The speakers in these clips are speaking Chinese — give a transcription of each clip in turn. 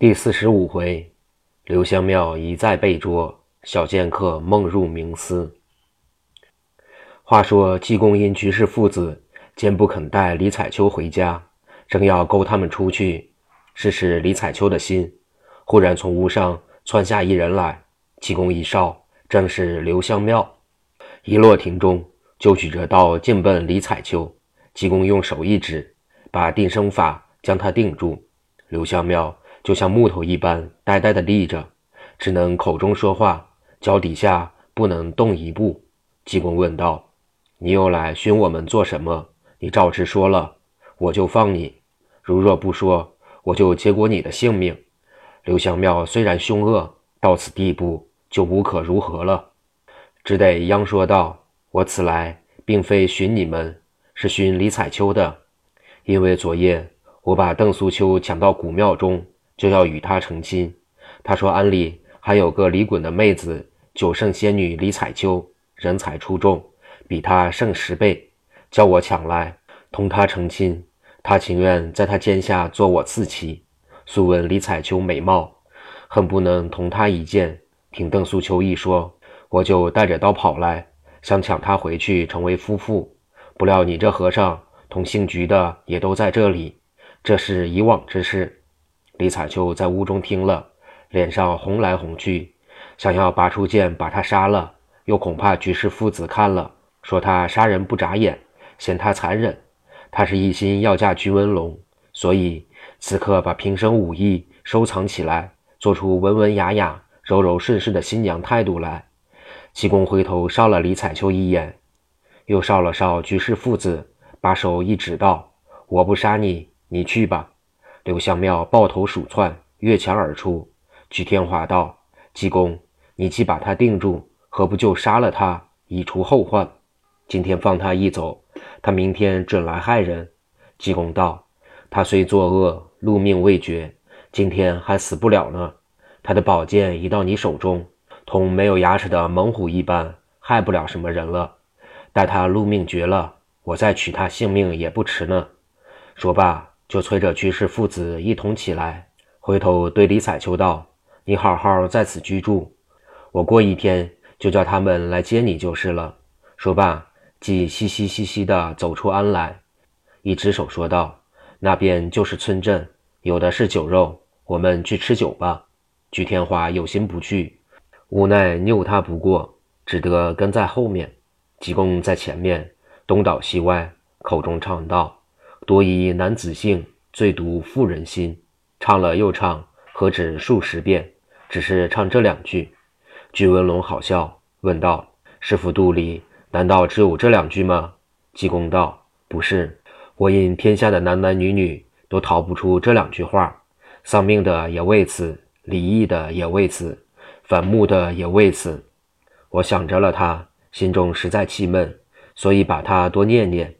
第四十五回，刘香庙一再被捉，小剑客梦入冥思。话说济公因居士父子坚不肯带李彩秋回家，正要勾他们出去，试试李彩秋的心，忽然从屋上窜下一人来。济公一哨，正是刘香庙。一落庭中，就举着刀径奔李彩秋。济公用手一指，把定身法将他定住。刘香庙。就像木头一般呆呆地立着，只能口中说话，脚底下不能动一步。济公问道：“你又来寻我们做什么？你照直说了，我就放你；如若不说，我就结果你的性命。”刘香庙虽然凶恶，到此地步就无可如何了，只得央说道：“我此来并非寻你们，是寻李彩秋的，因为昨夜我把邓素秋抢到古庙中。”就要与他成亲。他说庵里还有个李衮的妹子，九圣仙女李彩秋，人才出众，比他胜十倍，叫我抢来同他成亲。他情愿在他肩下做我次妻。素闻李彩秋美貌，恨不能同她一见。听邓素秋一说，我就带着刀跑来，想抢她回去成为夫妇。不料你这和尚同姓菊的也都在这里，这是以往之事。李彩秋在屋中听了，脸上红来红去，想要拔出剑把他杀了，又恐怕居士父子看了，说他杀人不眨眼，嫌他残忍。他是一心要嫁居文龙，所以此刻把平生武艺收藏起来，做出文文雅雅、柔柔顺顺的新娘态度来。济公回头烧了李彩秋一眼，又烧了烧菊氏父子，把手一指道：“我不杀你，你去吧。”刘香庙抱头鼠窜，越墙而出。曲天华道：“济公，你既把他定住，何不就杀了他，以除后患？今天放他一走，他明天准来害人。”济公道：“他虽作恶，禄命未绝，今天还死不了呢。他的宝剑已到你手中，同没有牙齿的猛虎一般，害不了什么人了。待他禄命绝了，我再取他性命也不迟呢。”说罢。就催着居士父子一同起来，回头对李彩秋道：“你好好在此居住，我过一天就叫他们来接你就是了。”说罢，即嘻嘻嘻嘻地走出庵来，一只手说道：“那边就是村镇，有的是酒肉，我们去吃酒吧。”鞠天华有心不去，无奈拗他不过，只得跟在后面。济公在前面东倒西歪，口中唱道。多疑男子性，最毒妇人心。唱了又唱，何止数十遍，只是唱这两句。居文龙好笑，问道：“师傅肚里难道只有这两句吗？”济公道：“不是，我因天下的男男女女都逃不出这两句话，丧命的也为此，离异的也为此，反目的也为此。我想着了他，心中实在气闷，所以把他多念念。”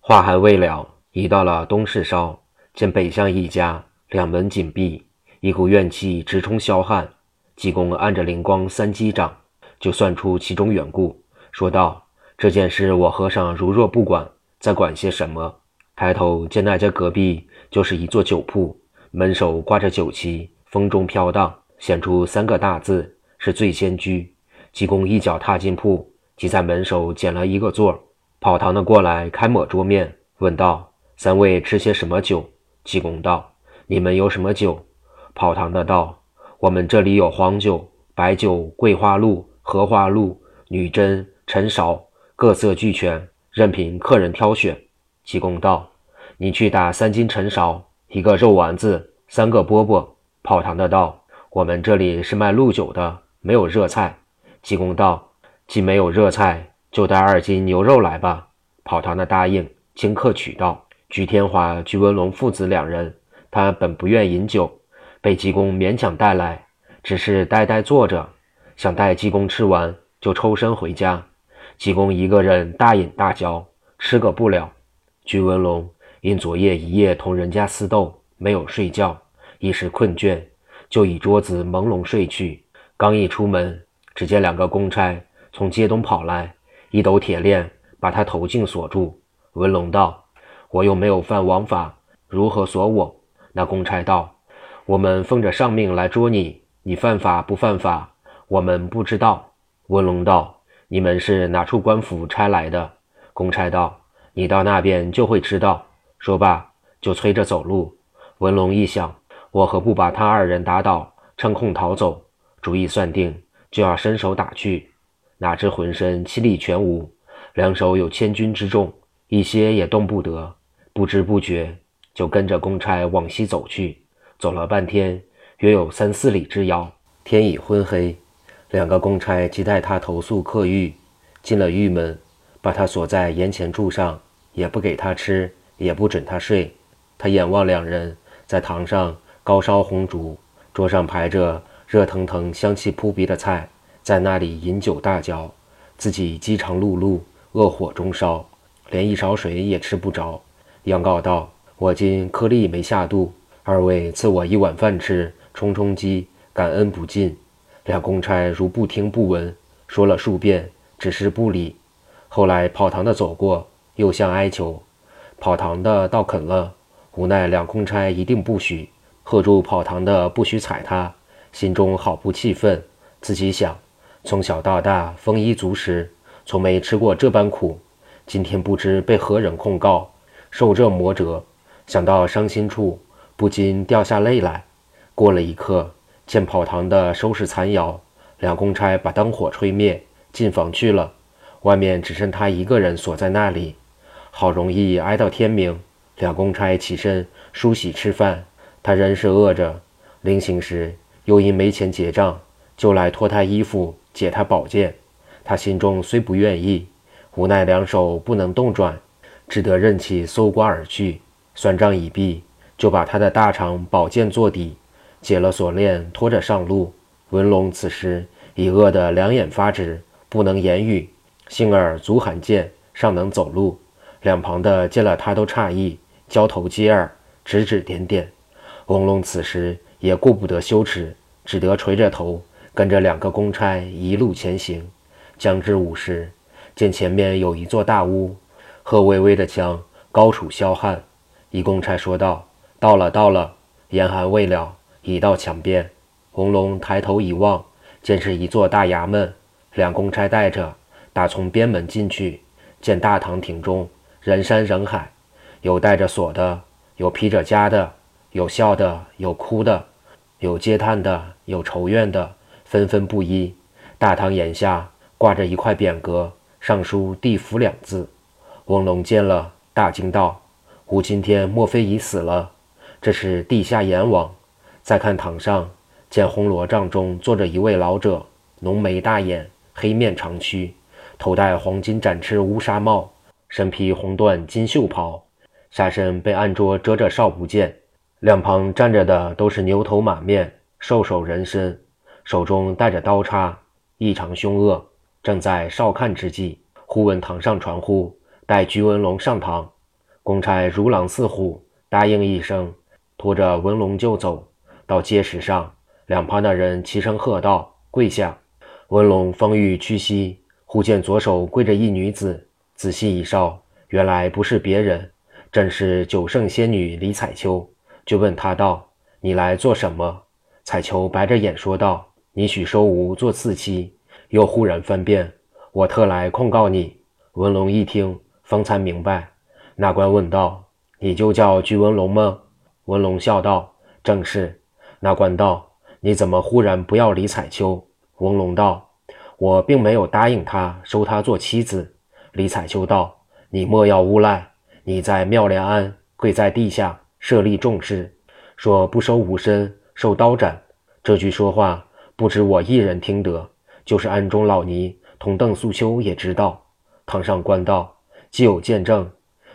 话还未了。已到了东市梢，见北巷一家，两门紧闭，一股怨气直冲霄汉。济公按着灵光三击掌，就算出其中缘故，说道：“这件事我和尚如若不管，再管些什么？”抬头见那家隔壁就是一座酒铺，门首挂着酒旗，风中飘荡，显出三个大字是醉仙居。济公一脚踏进铺，即在门首捡了一个座，跑堂的过来开抹桌面，问道。三位吃些什么酒？济公道：“你们有什么酒？”跑堂的道：“我们这里有黄酒、白酒、桂花露、荷花露、女贞、陈芍，各色俱全，任凭客人挑选。”济公道：“你去打三斤陈芍，一个肉丸子，三个饽饽。”跑堂的道：“我们这里是卖露酒的，没有热菜。”济公道：“既没有热菜，就带二斤牛肉来吧。”跑堂的答应，顷刻取到。鞠天华、鞠文龙父子两人，他本不愿饮酒，被济公勉强带来，只是呆呆坐着，想待济公吃完就抽身回家。济公一个人大饮大嚼，吃个不了。鞠文龙因昨夜一夜同人家厮斗，没有睡觉，一时困倦，就倚桌子朦胧睡去。刚一出门，只见两个公差从街东跑来，一抖铁链，把他头颈锁住。文龙道。我又没有犯王法，如何锁我？那公差道：“我们奉着上命来捉你，你犯法不犯法？我们不知道。文龙道：“你们是哪处官府差来的？”公差道：“你到那边就会知道。”说罢，就催着走路。文龙一想，我何不把他二人打倒，趁空逃走？主意算定，就要伸手打去。哪知浑身气力全无，两手有千钧之重，一些也动不得。不知不觉，就跟着公差往西走去。走了半天，约有三四里之遥，天已昏黑。两个公差即带他投宿客寓，进了狱门，把他锁在檐前柱上，也不给他吃，也不准他睡。他眼望两人在堂上高烧红烛，桌上排着热腾腾、香气扑鼻的菜，在那里饮酒大嚼，自己饥肠辘辘，恶火中烧，连一勺水也吃不着。央告道：“我今颗粒没下肚，二位赐我一碗饭吃，充充饥，感恩不尽。”两公差如不听不闻，说了数遍，只是不理。后来跑堂的走过，又向哀求，跑堂的倒肯了。无奈两公差一定不许，喝住跑堂的不许踩他，心中好不气愤。自己想，从小到大丰衣足食，从没吃过这般苦。今天不知被何人控告，受这磨折，想到伤心处，不禁掉下泪来。过了一刻。见跑堂的收拾残窑，两公差把灯火吹灭，进房去了。外面只剩他一个人锁在那里。好容易挨到天明，两公差起身梳洗吃饭，他仍是饿着。临行时又因没钱结账，就来脱他衣服，解他宝剑。他心中虽不愿意，无奈两手不能动转，只得任其搜刮而去。算账已毕，就把他的大肠宝剑做底。解了锁链，拖着上路。文龙此时已饿得两眼发直，不能言语。幸而足罕见，尚能走路。两旁的见了他都诧异，交头接耳，指指点点。文龙此时也顾不得羞耻，只得垂着头，跟着两个公差一路前行。将至午时，见前面有一座大屋，贺巍巍的墙高处霄汉。一公差说道：“到了，到了。”严寒未了。已到墙边，红龙抬头一望，见是一座大衙门。两公差带着，打从边门进去，见大堂庭中人山人海，有带着锁的，有披着枷的，有笑的，有哭的，有嗟叹的，有愁怨的，纷纷不一。大堂檐下挂着一块匾额，上书“地府”两字。翁龙见了，大惊道：“吾今天莫非已死了？这是地下阎王。”再看堂上，见红罗帐中坐着一位老者，浓眉大眼，黑面长须，头戴黄金展翅乌纱帽，身披红缎金袖袍，下身被案桌遮着少不见。两旁站着的都是牛头马面、瘦手人身，手中带着刀叉，异常凶恶。正在少看之际，忽闻堂上传呼：“待鞠文龙上堂。”公差如狼似虎，答应一声，拖着文龙就走。到街石上，两旁的人齐声喝道：“跪下！”文龙方欲屈膝，忽见左手跪着一女子，仔细一扫，原来不是别人，正是九圣仙女李彩秋。就问他道：“你来做什么？”彩秋白着眼说道：“你许收吾做次妻。”又忽然翻辩：“我特来控告你。”文龙一听，方才明白。那官问道：“你就叫鞠文龙吗？”文龙笑道：“正是。”那官道：“你怎么忽然不要李彩秋？”翁龙道：“我并没有答应他收她做妻子。”李彩秋道：“你莫要诬赖！你在妙莲庵跪在地下，设立重事，说不收吾身，受刀斩。这句说话不止我一人听得，就是庵中老尼同邓素秋也知道。”堂上官道：“既有见证，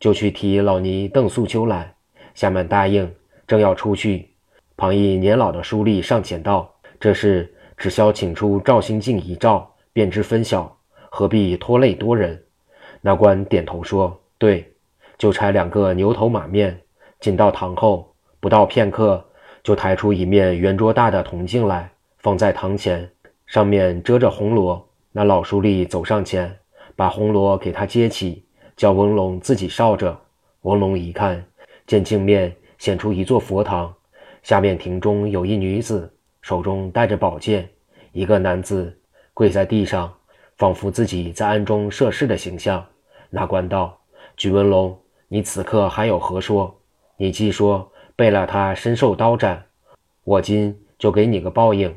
就去提老尼邓素秋来。”下面答应，正要出去。旁一年老的书吏上前道：“这事只消请出赵兴敬一诏，便知分晓，何必拖累多人？”那官点头说：“对。”就差两个牛头马面进到堂后，不到片刻，就抬出一面圆桌大的铜镜来，放在堂前，上面遮着红罗。那老书吏走上前，把红罗给他揭起，叫文龙自己烧着。文龙一看，见镜面显出一座佛堂。下面亭中有一女子，手中带着宝剑；一个男子跪在地上，仿佛自己在暗中射事的形象。那官道：“举文龙，你此刻还有何说？你既说背了他身受刀斩，我今就给你个报应。”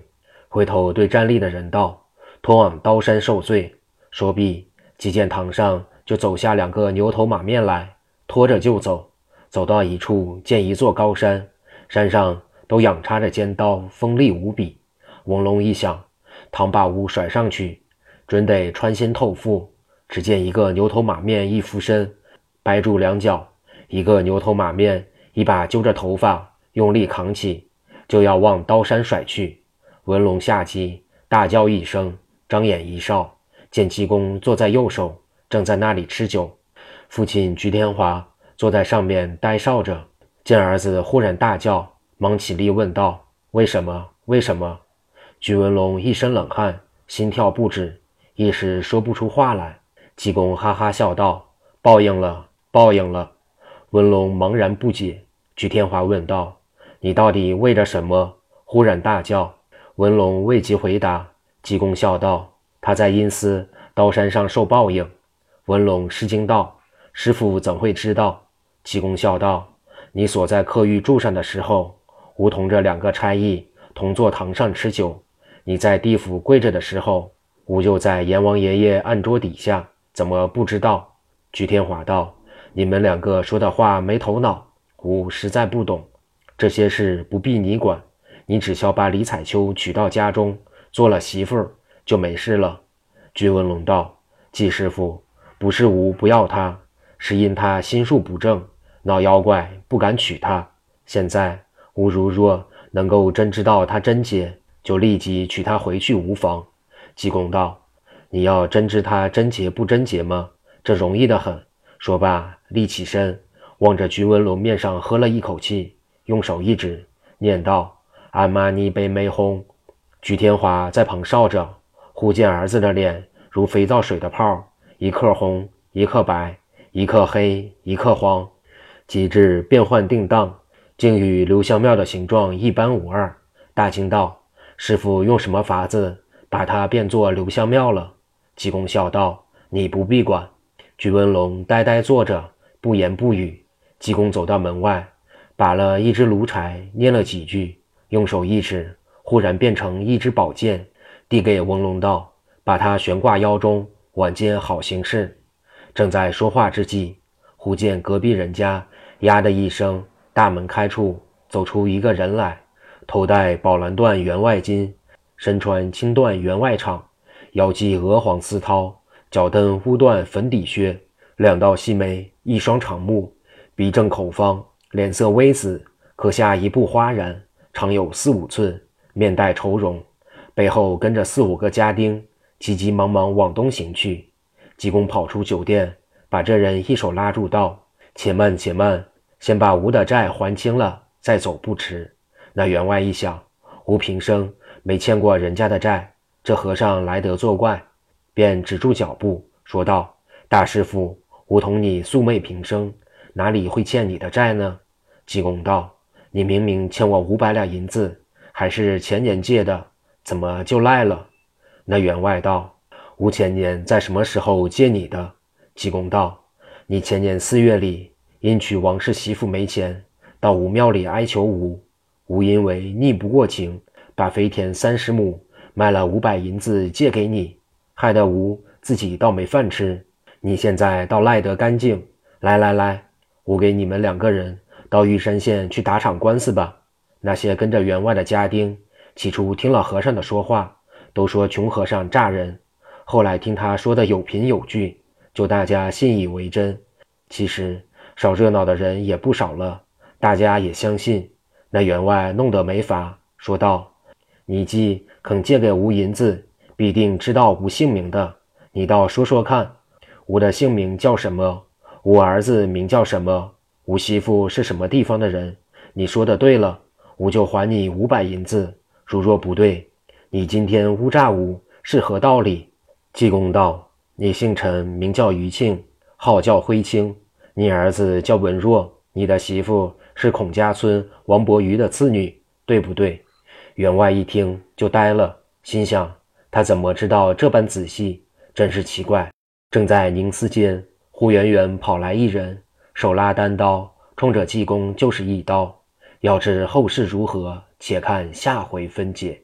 回头对站立的人道：“通往刀山受罪。”说毕，即见堂上就走下两个牛头马面来，拖着就走。走到一处，见一座高山。山上都仰插着尖刀，锋利无比。翁龙一想，唐把吾甩上去，准得穿心透腹。只见一个牛头马面一俯身，掰住两脚；一个牛头马面一把揪着头发，用力扛起，就要往刀山甩去。文龙下机，大叫一声，张眼一哨，见济公坐在右手，正在那里吃酒。父亲菊天华坐在上面呆哨着。见儿子忽然大叫，忙起立问道：“为什么？为什么？”鞠文龙一身冷汗，心跳不止，一时说不出话来。济公哈哈笑道：“报应了，报应了。”文龙茫然不解。鞠天华问道：“你到底为着什么？”忽然大叫。文龙未及回答，济公笑道：“他在阴司刀山上受报应。”文龙吃惊道：“师傅怎会知道？”济公笑道。你所在客寓住上的时候，吾同着两个差役同坐堂上吃酒。你在地府跪着的时候，吾就在阎王爷爷案桌底下，怎么不知道？鞠天华道：“你们两个说的话没头脑，吾实在不懂。这些事不必你管，你只需要把李彩秋娶到家中，做了媳妇儿就没事了。”鞠文龙道：“季师傅，不是吾不要他，是因他心术不正。”闹妖怪不敢娶她。现在吾如若能够真知道他贞洁，就立即娶她回去无妨。济公道：“你要真知他贞洁不贞洁吗？这容易得很。”说罢，立起身，望着菊文龙面上喝了一口气，用手一指，念道：“阿玛尼贝美红。”菊天华在旁哨着，忽见儿子的脸如肥皂水的泡，一刻红，一刻白，一刻黑，一刻黄。极致变幻定当，竟与刘香庙的形状一般无二。大惊道：“师傅用什么法子把它变作刘香庙了？”济公笑道：“你不必管。”鞠文龙呆呆坐着，不言不语。济公走到门外，把了一支炉柴，念了几句，用手一指，忽然变成一支宝剑，递给文龙道：“把它悬挂腰中，晚间好行事。”正在说话之际，忽见隔壁人家。呀的一声，大门开处走出一个人来，头戴宝蓝缎员外巾，身穿青缎员外氅，腰系鹅黄丝绦，脚蹬乌缎粉底靴，两道细眉，一双长目，鼻正口方，脸色微紫，可下一步花然，长有四五寸，面带愁容，背后跟着四五个家丁，急急忙忙往东行去。济公跑出酒店，把这人一手拉住道。且慢，且慢，先把吴的债还清了，再走不迟。那员外一想，吴平生没欠过人家的债，这和尚来得作怪，便止住脚步，说道：“大师傅，吾同你素昧平生，哪里会欠你的债呢？”济公道：“你明明欠我五百两银子，还是前年借的，怎么就赖了？”那员外道：“吾前年在什么时候借你的？”济公道。你前年四月里因娶王氏媳妇没钱，到吴庙里哀求吴，吴因为逆不过情，把肥田三十亩卖了五百银子借给你，害得吴自己倒没饭吃。你现在倒赖得干净。来来来，我给你们两个人到玉山县去打场官司吧。那些跟着员外的家丁，起初听了和尚的说话，都说穷和尚诈人，后来听他说的有凭有据。就大家信以为真，其实少热闹的人也不少了，大家也相信。那员外弄得没法，说道：“你既肯借给吴银子，必定知道吴姓名的。你倒说说看，吴的姓名叫什么？吴儿子名叫什么？吴媳妇是什么地方的人？你说的对了，吾就还你五百银子；如若不对，你今天诬诈吴是何道理？”济公道。你姓陈，名叫余庆，号叫辉清。你儿子叫文若，你的媳妇是孔家村王伯鱼的次女，对不对？”员外一听就呆了，心想：他怎么知道这般仔细？真是奇怪。正在凝思间，忽远远跑来一人，手拉单刀，冲着济公就是一刀。要知后事如何，且看下回分解。